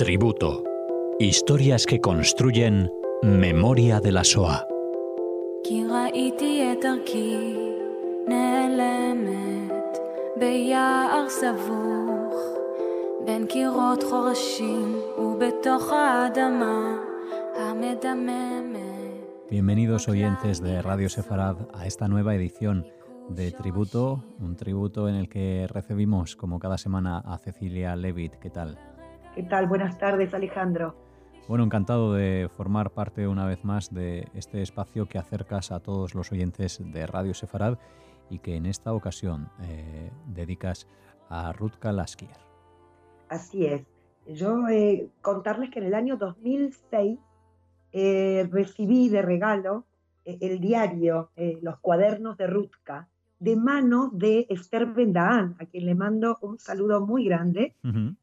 Tributo. Historias que construyen memoria de la SOA. Bienvenidos oyentes de Radio Sefarad a esta nueva edición de tributo, un tributo en el que recibimos como cada semana a Cecilia Levitt. ¿Qué tal? ¿Qué tal? Buenas tardes, Alejandro. Bueno, encantado de formar parte una vez más de este espacio que acercas a todos los oyentes de Radio Sefarad y que en esta ocasión eh, dedicas a Rutka Laskier. Así es. Yo eh, contarles que en el año 2006 eh, recibí de regalo el diario, los cuadernos de Rutka, de mano de Esther Bendaan, a quien le mando un saludo muy grande,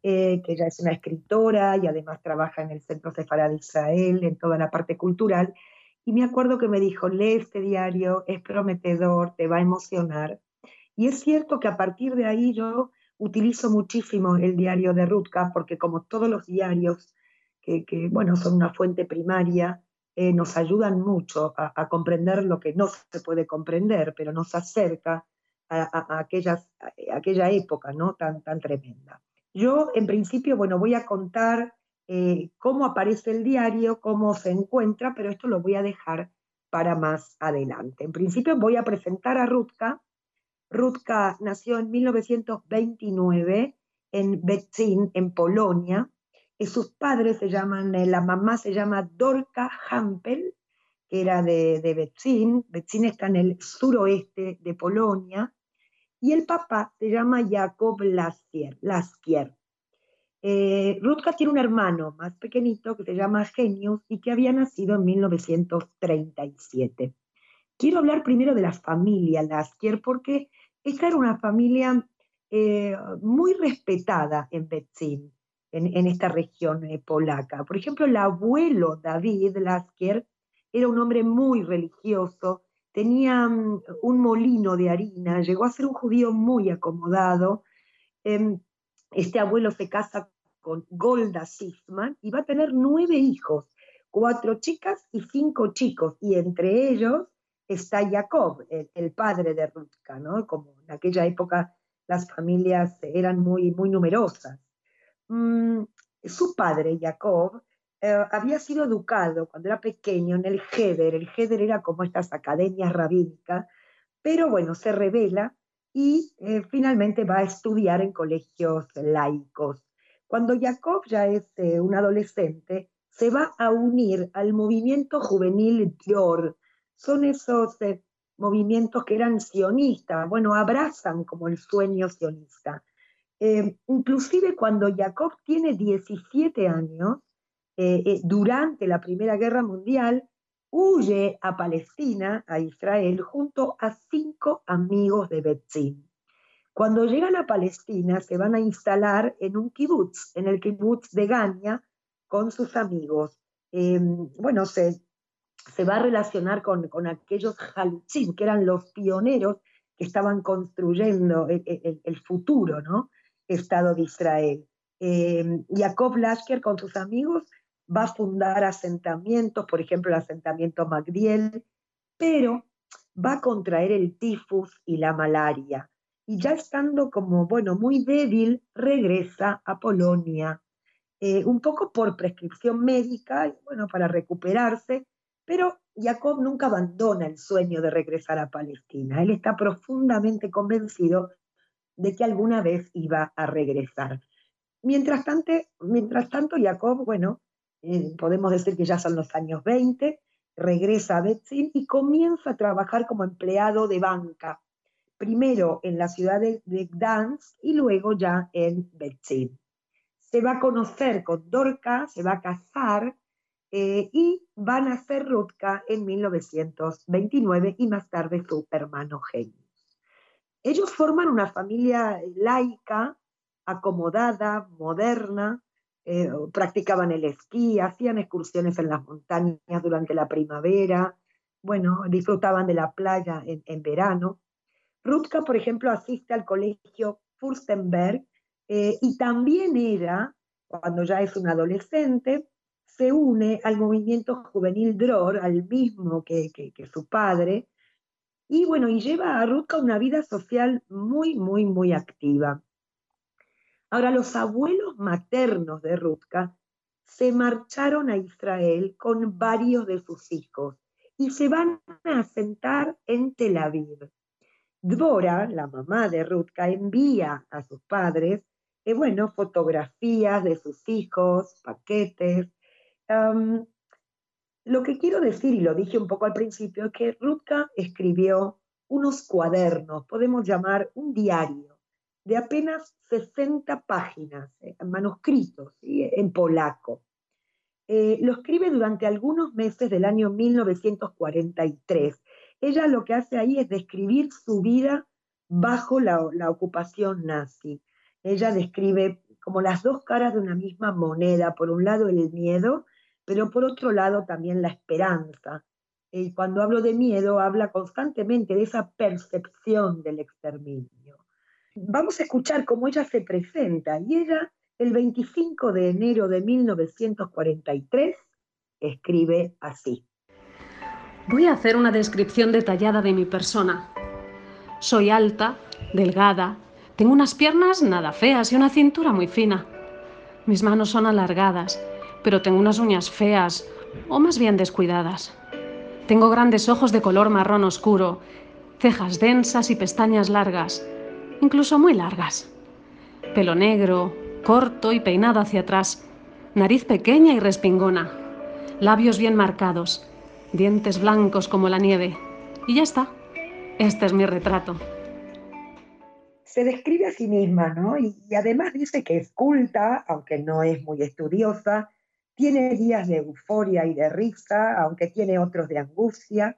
eh, que ella es una escritora y además trabaja en el Centro Sefarad de Israel, en toda la parte cultural. Y me acuerdo que me dijo, lee este diario, es prometedor, te va a emocionar. Y es cierto que a partir de ahí yo utilizo muchísimo el diario de Rutka, porque como todos los diarios, que, que bueno, son una fuente primaria, eh, nos ayudan mucho a, comprender lo que no se puede comprender, pero nos acerca a, aquellas, aquella época ¿no? tan, tan tremenda. Yo, en principio, bueno, voy a contar eh, cómo aparece el diario, cómo se encuentra, pero esto lo voy a dejar para más adelante. En principio voy a presentar a Rutka. Rutka nació en 1929 en Betzin, en Polonia, sus padres se llaman, eh, la mamá se llama Dorka Hampel, que era de, de Betzin está en el suroeste de Polonia, y el papá se llama Jacob Laskier. Laskier. Eh, Rutka tiene un hermano más pequeñito que se llama Genius y que había nacido en 1937. Quiero hablar primero de la familia Laskier porque esta era una familia eh, muy respetada en Betzin en, esta región eh, polaca. Por ejemplo, el abuelo David Lasker era un hombre muy religioso, tenía mm, un molino de harina, llegó a ser un judío muy acomodado. Em, este abuelo se casa con Golda Sisman y va a tener nueve hijos, cuatro chicas y cinco chicos, y entre ellos está Jacob, el, padre de Rutka, ¿no? Como en aquella época las familias eran muy, muy numerosas. Mm, su padre, Jacob, eh, había sido educado cuando era pequeño en el Heder. El Heder era como estas academias rabínicas, pero bueno, se revela y eh, finalmente va a estudiar en colegios laicos. Cuando Jacob ya es eh, un adolescente, se va a unir al movimiento juvenil Dior. Son esos movimientos que eran sionistas, bueno, abrazan como el sueño sionista. Eh, inclusive cuando Jacob tiene 17 años, eh, eh, durante la Primera Guerra Mundial, huye a Palestina, a Israel, junto a cinco amigos de Betzin. Cuando llegan a Palestina, se van a instalar en un kibutz, en el kibutz de Gania, con sus amigos. bueno, se, se va a relacionar con, con aquellos halutzim, que eran los pioneros que estaban construyendo el futuro, ¿no? Estado de Israel. Eh, Jacob Lasker con sus amigos va a fundar asentamientos, por ejemplo el asentamiento Magdiel, pero va a contraer el tifus y la malaria. Y ya estando como, bueno, muy débil, regresa a Polonia, eh, un poco por prescripción médica, bueno, para recuperarse, pero Jacob nunca abandona el sueño de regresar a Palestina. Él está profundamente convencido de que alguna vez iba a regresar. Mientras tanto, mientras tanto Jacob, bueno, eh, podemos decir que ya son los años 20, regresa a Betzin y comienza a trabajar como empleado de banca, primero en la ciudad de, Gdansk y luego ya en Betzin. Se va a conocer con Dorka, se va a casar eh, y van a ser Rutka en 1929 y más tarde su hermano Genio. Ellos forman una familia laica, acomodada, moderna, eh, practicaban el esquí, hacían excursiones en las montañas durante la primavera, bueno, disfrutaban de la playa en, verano. Rutka, por ejemplo, asiste al colegio Furstenberg eh, y también era cuando ya es un adolescente, se une al movimiento juvenil Dror, al mismo que, su padre, y bueno, y lleva a Rutka una vida social muy, muy, muy activa. Ahora, los abuelos maternos de Rutka se marcharon a Israel con varios de sus hijos y se van a asentar en Tel Aviv. Dvora, la mamá de Rutka, envía a sus padres, eh, bueno, fotografías de sus hijos, paquetes. Lo que quiero decir, y lo dije un poco al principio, es que Rutka escribió unos cuadernos, podemos llamar un diario, de apenas 60 páginas, eh, manuscritos, en polaco. Eh, lo escribe durante algunos meses del año 1943. Ella lo que hace ahí es describir su vida bajo la, ocupación nazi. Ella describe como las dos caras de una misma moneda, por un lado el miedo, pero por otro lado también la esperanza. Y cuando hablo de miedo, habla constantemente de esa percepción del exterminio. Vamos a escuchar cómo ella se presenta y ella el 25 de enero de 1943 escribe así. Voy a hacer una descripción detallada de mi persona. Soy alta, delgada, tengo unas piernas nada feas y una cintura muy fina. Mis manos son alargadas, pero tengo unas uñas feas, o más bien descuidadas. Tengo grandes ojos de color marrón oscuro, cejas densas y pestañas largas, incluso muy largas. Pelo negro, corto y peinado hacia atrás, nariz pequeña y respingona, labios bien marcados, dientes blancos como la nieve. Y ya está. Este es mi retrato. Se describe a sí misma, ¿no? Y, además dice que es culta, aunque no es muy estudiosa, tiene días de euforia y de risa, aunque tiene otros de angustia.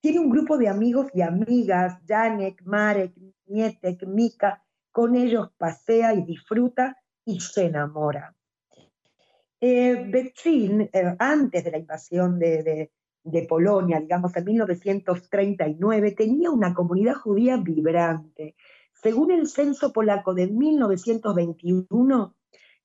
Tiene un grupo de amigos y amigas, Janek, Marek, Nietek, Mika, con ellos pasea y disfruta y se enamora. Eh, eh, antes de la invasión de, Polonia, digamos en 1939, tenía una comunidad judía vibrante. Según el censo polaco de 1921,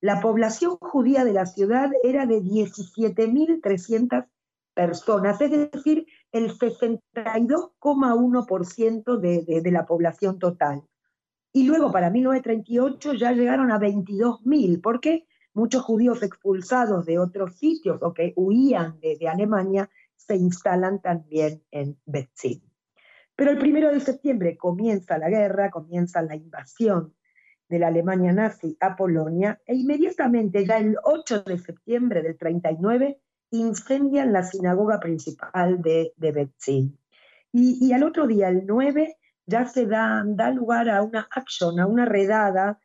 la población judía de la ciudad era de 17.300 personas, es decir, el 62,1% de, la población total. Y luego para 1938 ya llegaron a 22.000, porque muchos judíos expulsados de otros sitios o que huían de, Alemania se instalan también en Betzin. Pero el primero de septiembre comienza la guerra, comienza la invasión de la Alemania nazi a Polonia e inmediatamente, ya el 8 de septiembre del 39, incendian la sinagoga principal de, de Y, al otro día, el 9, ya se da, lugar a una acción, a una redada.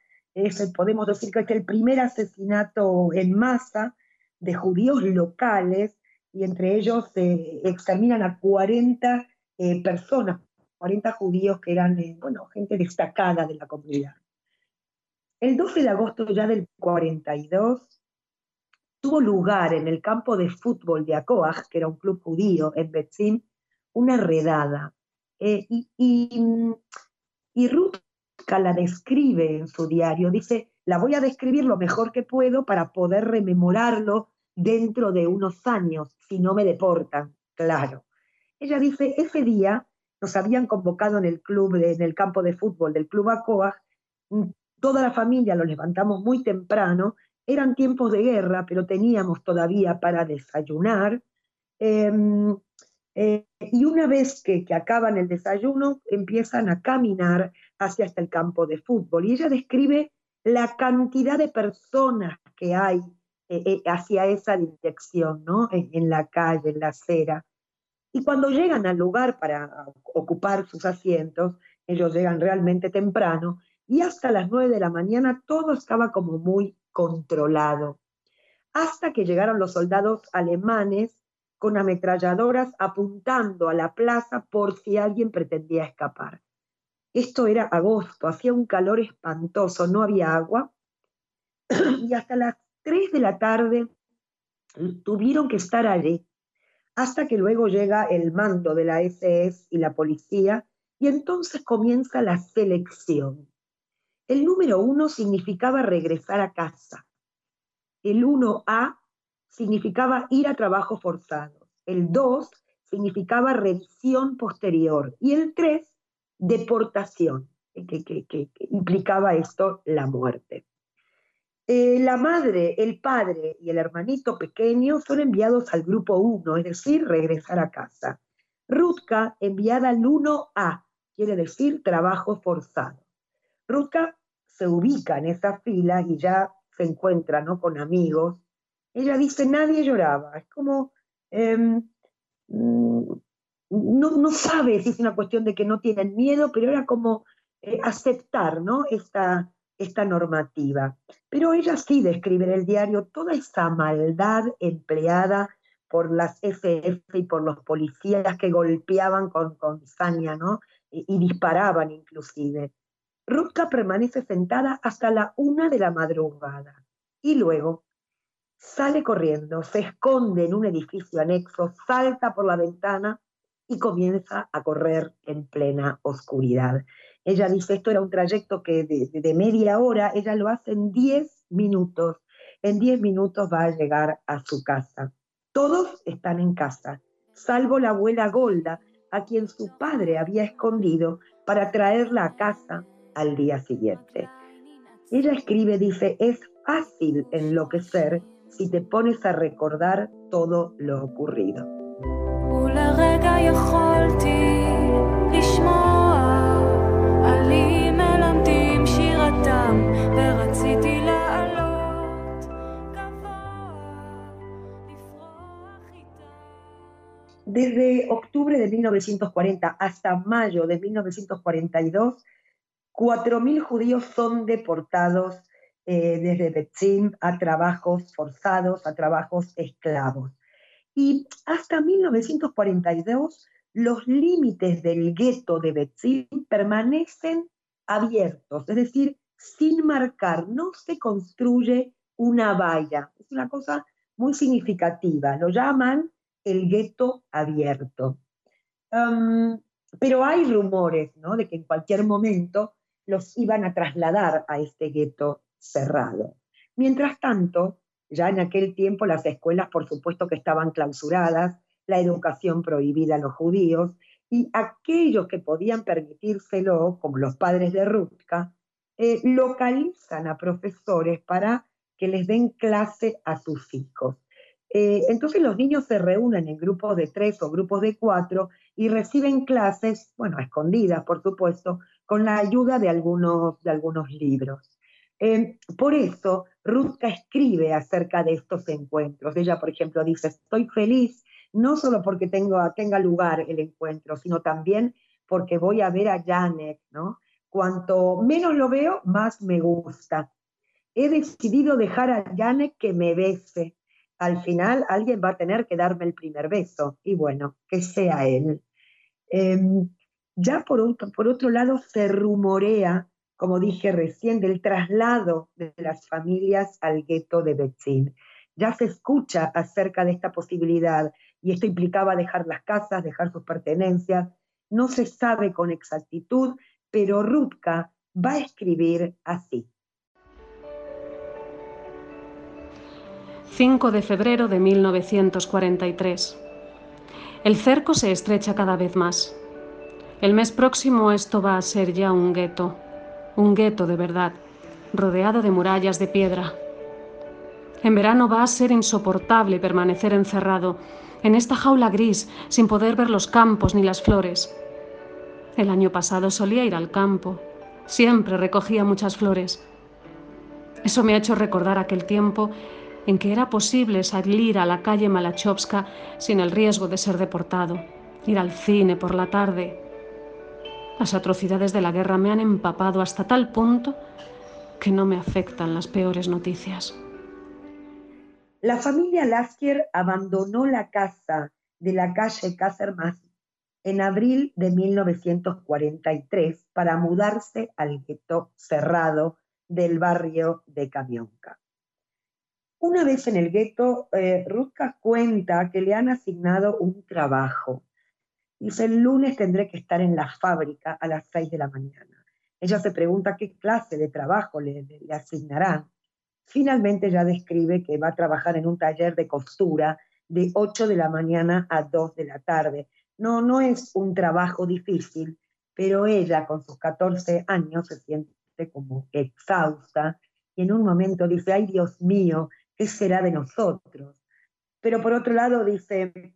podemos decir que es el primer asesinato en masa de judíos locales y entre ellos se exterminan a 40 eh, personas, 40 judíos que eran, eh, bueno, gente destacada de la comunidad. El 12 de agosto ya del 42 tuvo lugar en el campo de fútbol de Akoach, que era un club judío en Betzin, una redada eh, y, y, la describe en su diario, dice, la voy a describir lo mejor que puedo para poder rememorarlo dentro de unos años, si no me deportan, claro. Ella dice, ese día nos habían convocado en el club, en el campo de fútbol del Club Acoa, toda la familia lo levantamos muy temprano, eran tiempos de guerra, pero teníamos todavía para desayunar. Em, eh, y una vez que, acaban el desayuno, empiezan a caminar hacia hasta el campo de fútbol. Y ella describe la cantidad de personas que hay eh, eh, hacia esa dirección, ¿no? En, la calle, en la acera. Y cuando llegan al lugar para ocupar sus asientos, ellos llegan realmente temprano, y hasta las nueve de la mañana todo estaba como muy controlado. Hasta que llegaron los soldados alemanes con ametralladoras apuntando a la plaza por si alguien pretendía escapar. Esto era agosto, hacía un calor espantoso, no había agua, y hasta las 3 de la tarde tuvieron que estar allí, hasta que luego llega el mando de la SS y la policía, y entonces comienza la selección. El número uno significaba regresar a casa. El 1A significaba ir a trabajo forzado. El 2 significaba revisión posterior. Y el 3, deportación, que, implicaba esto la muerte. Eh, la madre, el padre y el hermanito pequeño son enviados al grupo 1, es decir, regresar a casa. Rutka enviada al 1A, quiere decir trabajo forzado. Rutka se ubica en esa fila y ya se encuentra ¿no? con amigos. Ella dice, nadie lloraba. Es como, em, mm, no, sabe si es una cuestión de que no tienen miedo, pero era como eh, aceptar ¿no? esta, esta normativa. Pero ella sí describe en el diario toda esa maldad empleada por las FF y por los policías que golpeaban con, con ¿no? Y, disparaban inclusive. Rutka permanece sentada hasta la una de la madrugada y luego sale corriendo, se esconde en un edificio anexo, salta por la ventana y comienza a correr en plena oscuridad. Ella dice, esto era un trayecto que de, media hora, ella lo hace en 10 minutos. En 10 minutos va a llegar a su casa. Todos están en casa, salvo la abuela Golda, a quien su padre había escondido para traerla a casa al día siguiente. Ella escribe, dice, es fácil enloquecer si te pones a recordar todo lo ocurrido. Desde octubre de 1940 hasta mayo de 1942, 4.000 judíos son deportados eh, desde Betzim a trabajos forzados, a trabajos esclavos. Y hasta 1942 los límites del gueto de Betzim permanecen abiertos, es decir, sin marcar, no se construye una valla. Es una cosa muy significativa, lo llaman el gueto abierto. pero hay rumores ¿no? de que en cualquier momento los iban a trasladar a este gueto cerrado. Mientras tanto, ya en aquel tiempo las escuelas por supuesto que estaban clausuradas, la educación prohibida a los judíos, y aquellos que podían permitírselo, como los padres de Rutka, eh, localizan a profesores para que les den clase a sus hijos. Eh, entonces los niños se reúnen en grupos de tres o grupos de cuatro y reciben clases, bueno, escondidas, por supuesto, con la ayuda de algunos, de algunos libros. Eh, por eso, Rutka escribe acerca de estos encuentros. Ella, por ejemplo, dice, estoy feliz no solo porque tenga lugar el encuentro, sino también porque voy a ver a Janek, ¿no? Cuanto menos lo veo, más me gusta. He decidido dejar a Janek que me bese. Al final alguien va a tener que darme el primer beso y bueno, que sea él. Em, ya por otro, lado se rumorea, como dije recién, del traslado de las familias al gueto de Betzin. Ya se escucha acerca de esta posibilidad y esto implicaba dejar las casas, dejar sus pertenencias. No se sabe con exactitud, pero Rutka va a escribir así. 5 de febrero de 1943. El cerco se estrecha cada vez más. El mes próximo esto va a ser ya un gueto, un gueto de verdad, rodeado de murallas de piedra. En verano va a ser insoportable permanecer encerrado en esta jaula gris, sin poder ver los campos ni las flores. El año pasado solía ir al campo. Siempre recogía muchas flores. Eso me ha hecho recordar aquel tiempo en que era posible salir a la calle Malachovska sin el riesgo de ser deportado, ir al cine por la tarde. Las atrocidades de la guerra me han empapado hasta tal punto que no me afectan las peores noticias. La familia Lasker abandonó la casa de la calle Casermas en abril de 1943 para mudarse al gueto cerrado del barrio de Kamionka. Una vez en el gueto, eh, Rutka cuenta que le han asignado un trabajo. Dice, el lunes tendré que estar en la fábrica a las 6 de la mañana. Ella se pregunta qué clase de trabajo le asignarán. finalmente ya describe que va a trabajar en un taller de costura de 8 de la mañana a 2 de la tarde. No, no es un trabajo difícil, pero ella con sus 14 años se siente como exhausta y en un momento dice, ay Dios mío, ¿qué será de nosotros? Pero por otro lado dice,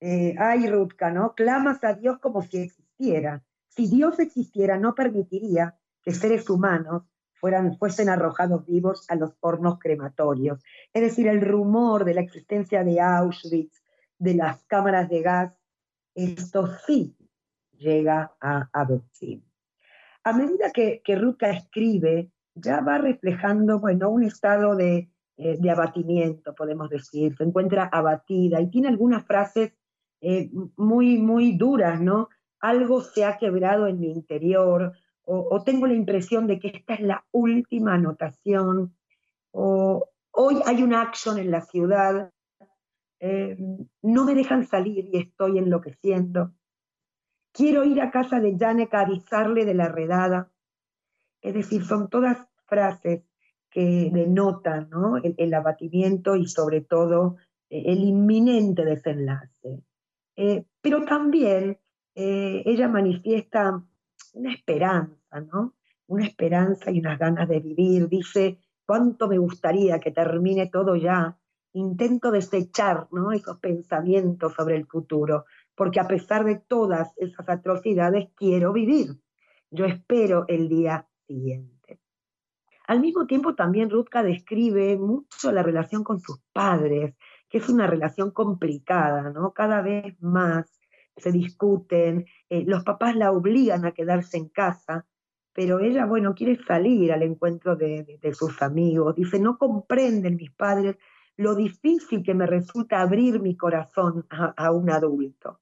eh, ay Rutka, ¿no? Clamas a Dios como si existiera. Si Dios existiera, no permitiría que seres humanos fueran, fuesen arrojados vivos a los hornos crematorios. Es decir, el rumor de la existencia de Auschwitz, de las cámaras de gas, esto sí llega a, a A medida que, que Rutka escribe, ya va reflejando, bueno, un estado de, eh, de abatimiento, podemos decir. Se encuentra abatida y tiene algunas frases eh, muy, muy duras, ¿no? Algo se ha quebrado en mi interior, o, tengo la impresión de que esta es la última anotación, o hoy hay una acción en la ciudad, eh, no me dejan salir y estoy enloqueciendo. Quiero ir a casa de Janek a avisarle de la redada. Es decir, son todas frases que denotan ¿no? el, abatimiento y sobre todo eh, el inminente desenlace. Eh, pero también eh, ella manifiesta una esperanza, ¿no? Una esperanza y unas ganas de vivir. Dice, cuánto me gustaría que termine todo ya. Intento desechar ¿no? esos pensamientos sobre el futuro, porque a pesar de todas esas atrocidades, quiero vivir. Yo espero el día siguiente. Al mismo tiempo, también Rutka describe mucho la relación con sus padres, que es una relación complicada, ¿no? Cada vez más se discuten, eh, los papás la obligan a quedarse en casa, pero ella, bueno, quiere salir al encuentro de, sus amigos. Dice, no comprenden mis padres lo difícil que me resulta abrir mi corazón a, un adulto.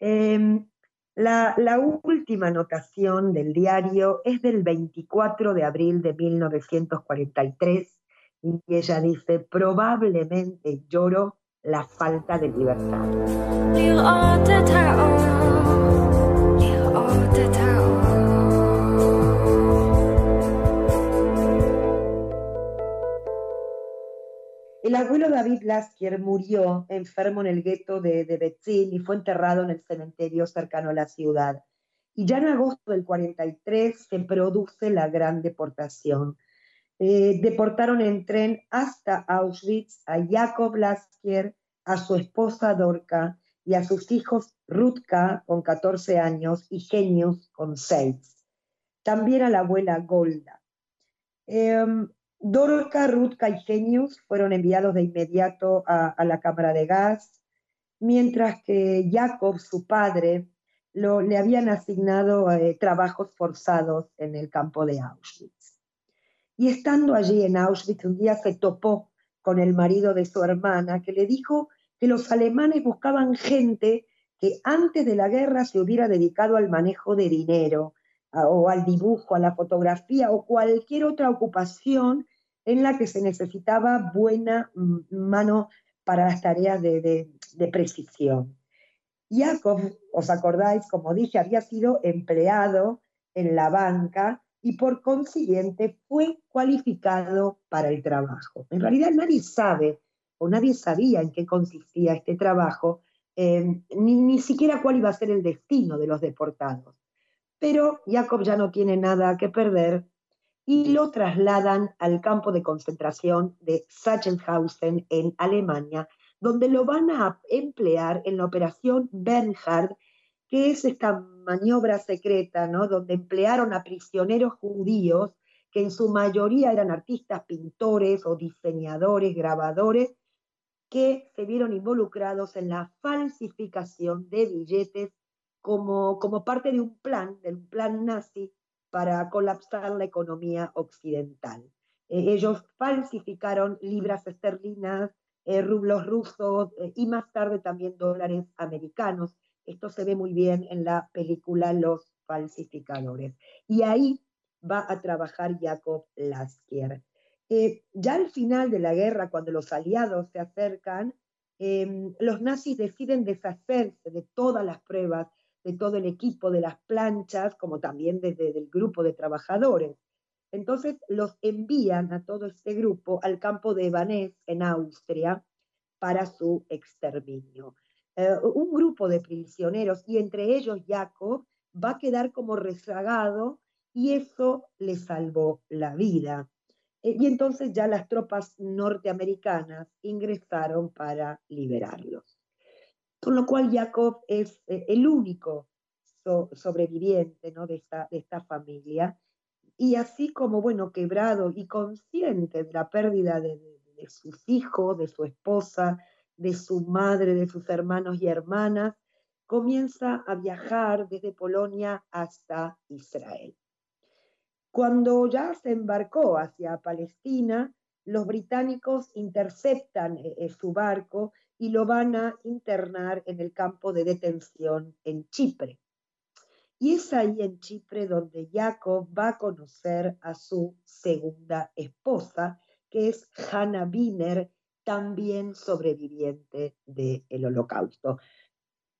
Em, la, última anotación del diario es del 24 de abril de 1943 y ella dice, probablemente lloro la falta de libertad. El abuelo David Laskier murió enfermo en el gueto de, de y fue enterrado en el cementerio cercano a la ciudad. Y ya en agosto del 43 se produce la gran deportación. Eh, deportaron en tren hasta Auschwitz a Jacob Laskier, a su esposa Dorka y a sus hijos Rutka con 14 años y Genius con 6. También a la abuela Golda. Em, Dorca, Rutka y Genius fueron enviados de inmediato a, la cámara de gas, mientras que Jacob, su padre, le habían asignado eh, trabajos forzados en el campo de Auschwitz. Y estando allí en Auschwitz, un día se topó con el marido de su hermana, que le dijo que los alemanes buscaban gente que antes de la guerra se hubiera dedicado al manejo de dinero, o al dibujo, a la fotografía o cualquier otra ocupación en la que se necesitaba buena mano para las tareas de, precisión. Jacob, os acordáis, como dije, había sido empleado en la banca y por consiguiente fue cualificado para el trabajo. En realidad nadie sabe o nadie sabía en qué consistía este trabajo, eh, ni, ni siquiera cuál iba a ser el destino de los deportados. Pero Jacob ya no tiene nada que perder y lo trasladan al campo de concentración de Sachsenhausen en Alemania, donde lo van a emplear en la operación Bernhard, que es esta maniobra secreta, ¿no? donde emplearon a prisioneros judíos que en su mayoría eran artistas, pintores o diseñadores, grabadores, que se vieron involucrados en la falsificación de billetes como, como parte de un plan, del plan nazi para colapsar la economía occidental. Eh, ellos falsificaron libras esterlinas, eh, rublos rusos eh, y más tarde también dólares americanos. Esto se ve muy bien en la película Los falsificadores. Y ahí va a trabajar Jacob Laskier. ya al final de la guerra, cuando los aliados se acercan, em, los nazis deciden deshacerse de todas las pruebas de todo el equipo de las planchas, como también desde el grupo de trabajadores. Entonces los envían a todo este grupo al campo de Evanés en Austria para su exterminio. Eh, un grupo de prisioneros y entre ellos Jacob va a quedar como rezagado y eso le salvó la vida. Eh, y entonces ya las tropas norteamericanas ingresaron para liberarlos. Con lo cual Jacob es eh, el único sobreviviente ¿no? de, esta, de esta familia. Y así como, bueno, quebrado y consciente de la pérdida de, de sus hijos, de su esposa, de su madre, de sus hermanos y hermanas, comienza a viajar desde Polonia hasta Israel. Cuando ya se embarcó hacia Palestina, los británicos interceptan eh, eh, su barco y lo van a internar en el campo de detención en Chipre. Y es ahí en Chipre donde Jacob va a conocer a su segunda esposa, que es Hannah Wiener, también sobreviviente del holocausto.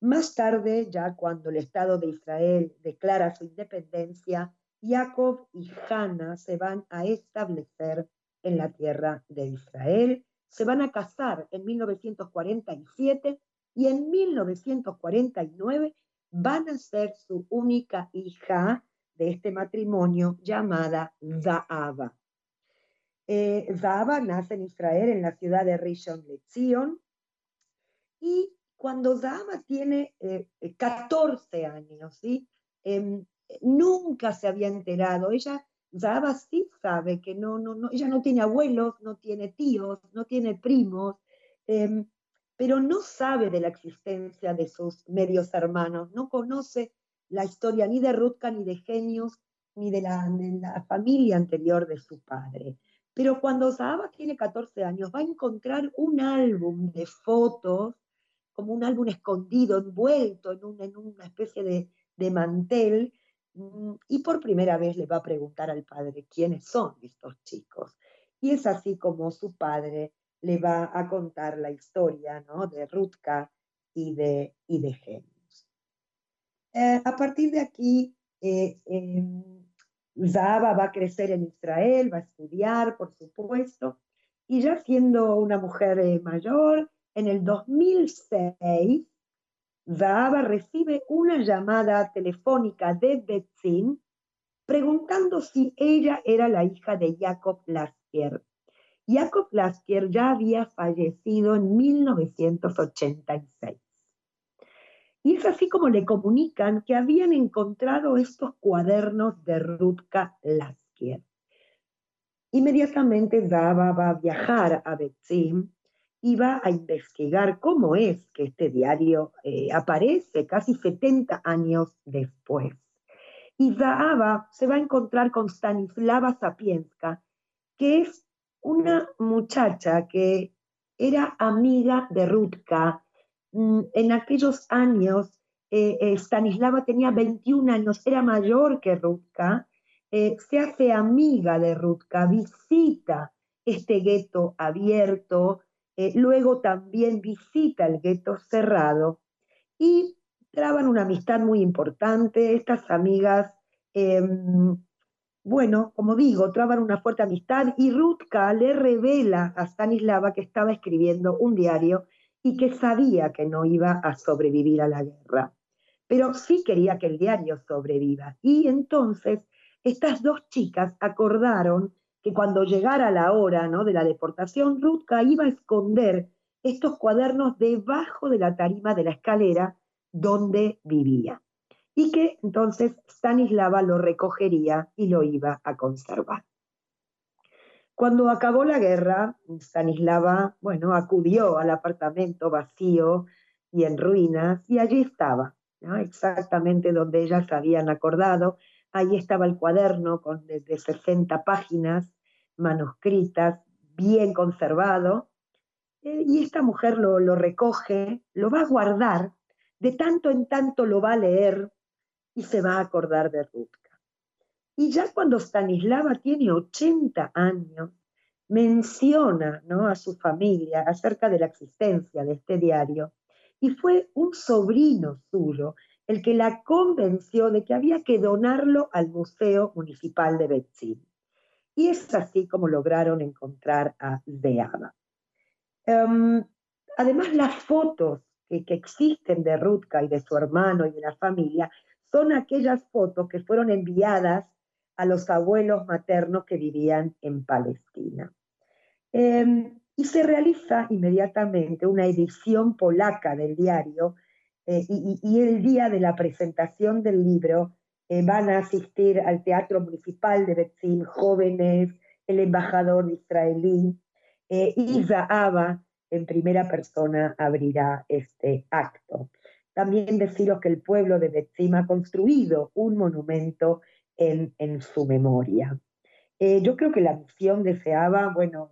Más tarde, ya cuando el Estado de Israel declara su independencia, Jacob y Hannah se van a establecer en la tierra de Israel, se van a casar en 1947 y en 1949 van a ser su única hija de este matrimonio llamada Zahava. Eh, Zahava nace en Israel, en la ciudad de Rishon LeZion, y cuando Zahava tiene 14 eh, años, ¿sí? Em, nunca se había enterado. Ella, Zahava sí sabe que no, no, no, ella no tiene abuelos, no tiene tíos, no tiene primos, em, pero no sabe de la existencia de sus medios hermanos, no conoce la historia ni de Rutka, ni de Genios, ni de la familia anterior de su padre. Pero cuando Zahava tiene 14 años, va a encontrar un álbum de fotos, como un álbum escondido, envuelto en, una especie de, mantel, Mm, y por primera vez le va a preguntar al padre quiénes son estos chicos. Y es así como su padre le va a contar la historia de Rutka y de, y de Genius. Eh, a partir de aquí, eh, em, Zaba va a crecer en Israel, va a estudiar, por supuesto, y ya siendo una mujer eh, mayor, en el 2006 Zahaba recibe una llamada telefónica de Betzin preguntando si ella era la hija de Jacob Lasker. Jacob Lasker ya había fallecido en 1986. Y es así como le comunican que habían encontrado estos cuadernos de Rutka Lasker. Inmediatamente Zaba va a viajar a Betzin iba a investigar cómo es que este diario eh, aparece casi 70 años después. Y Zahava se va a encontrar con Stanislava Sapienska, que es una muchacha que era amiga de Rutka. Mm, en aquellos años, eh, eh, Stanislava tenía 21 años, era mayor que Rutka, se hace amiga de Rutka, visita este gueto abierto, eh, luego también visita el gueto cerrado y traban una amistad muy importante. Estas amigas, em, bueno, como digo, traban una fuerte amistad y Rutka le revela a Stanislava que estaba escribiendo un diario y que sabía que no iba a sobrevivir a la guerra, pero sí quería que el diario sobreviva. Y entonces estas dos chicas acordaron que cuando llegara la hora ¿no? de la deportación, Rutka iba a esconder estos cuadernos debajo de la tarima de la escalera donde vivía. Y que entonces Stanislava lo recogería y lo iba a conservar. Cuando acabó la guerra, Stanislava, bueno, acudió al apartamento vacío y en ruinas y allí estaba, exactamente donde ellas habían acordado. Ahí estaba el cuaderno con desde 60 páginas manuscritas, bien conservado, eh, y esta mujer lo, lo, recoge, lo va a guardar, de tanto en tanto lo va a leer y se va a acordar de Rutka. Y ya cuando Stanislava tiene 80 años, menciona ¿no? a su familia acerca de la existencia de este diario, y fue un sobrino suyo el que la convenció de que había que donarlo al Museo Municipal de Betzin. y es así como lograron encontrar a Deaba. Em, además, las fotos que, que, existen de Rutka y de su hermano y de la familia son aquellas fotos que fueron enviadas a los abuelos maternos que vivían en Palestina. Em, y se realiza inmediatamente una edición polaca del diario eh, y, el día de la presentación del libro eh, van a asistir al Teatro Municipal de Betzim jóvenes, el embajador israelí, eh, y Zahaba en primera persona abrirá este acto. También deciros que el pueblo de Betzim ha construido un monumento en, su memoria. yo creo que la misión de Zahaba, bueno,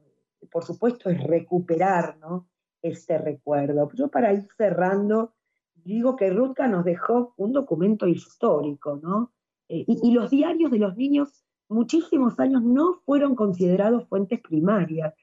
por supuesto, es recuperar ¿no? este recuerdo. Yo para ir cerrando, digo que Rutka nos dejó un documento histórico, ¿no? Eh, y, y, los diarios de los niños muchísimos años no fueron considerados fuentes primarias.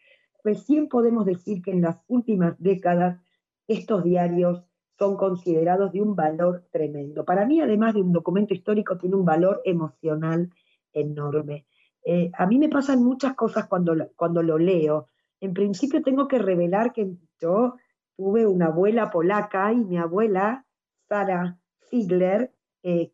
Recién podemos decir que en las últimas décadas estos diarios son considerados de un valor tremendo. Para mí, además de un documento histórico, tiene un valor emocional enorme. Eh, a mí me pasan muchas cosas cuando, cuando lo leo. En principio tengo que revelar que yo tuve una abuela polaca y mi abuela, Sara Ziegler, eh,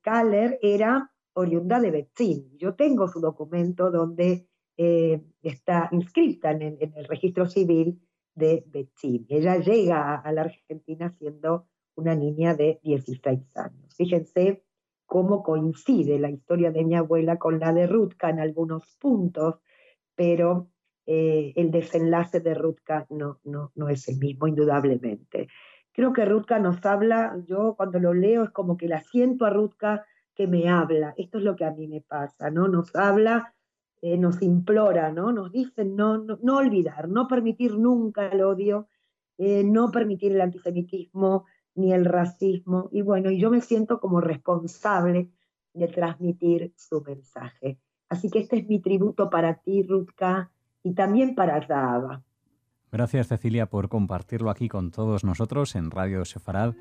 era oriunda de Betzin. Yo tengo su documento donde eh, está inscrita en el, registro civil de Betzin. Ella llega a la Argentina siendo una niña de 16 años. Fíjense cómo coincide la historia de mi abuela con la de Rutka en algunos puntos, pero eh, el desenlace de Rutka no, no, no es el mismo, indudablemente. Creo que Rutka nos habla, yo cuando lo leo es como que la siento a Rutka que me habla, esto es lo que a mí me pasa, ¿no? Nos habla, eh, nos implora, ¿no? Nos dice no, no, olvidar, no permitir nunca el odio, eh, no permitir el antisemitismo, ni el racismo. Y bueno, yo me siento como responsable de transmitir su mensaje. Así que este es mi tributo para ti, Rutka, y también para Zaba. Gracias, Cecilia, por compartirlo aquí con todos nosotros en Radio Sefarad,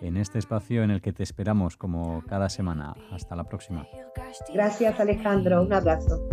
en este espacio en el que te esperamos como cada semana. Hasta la próxima. Gracias, Alejandro. Un abrazo.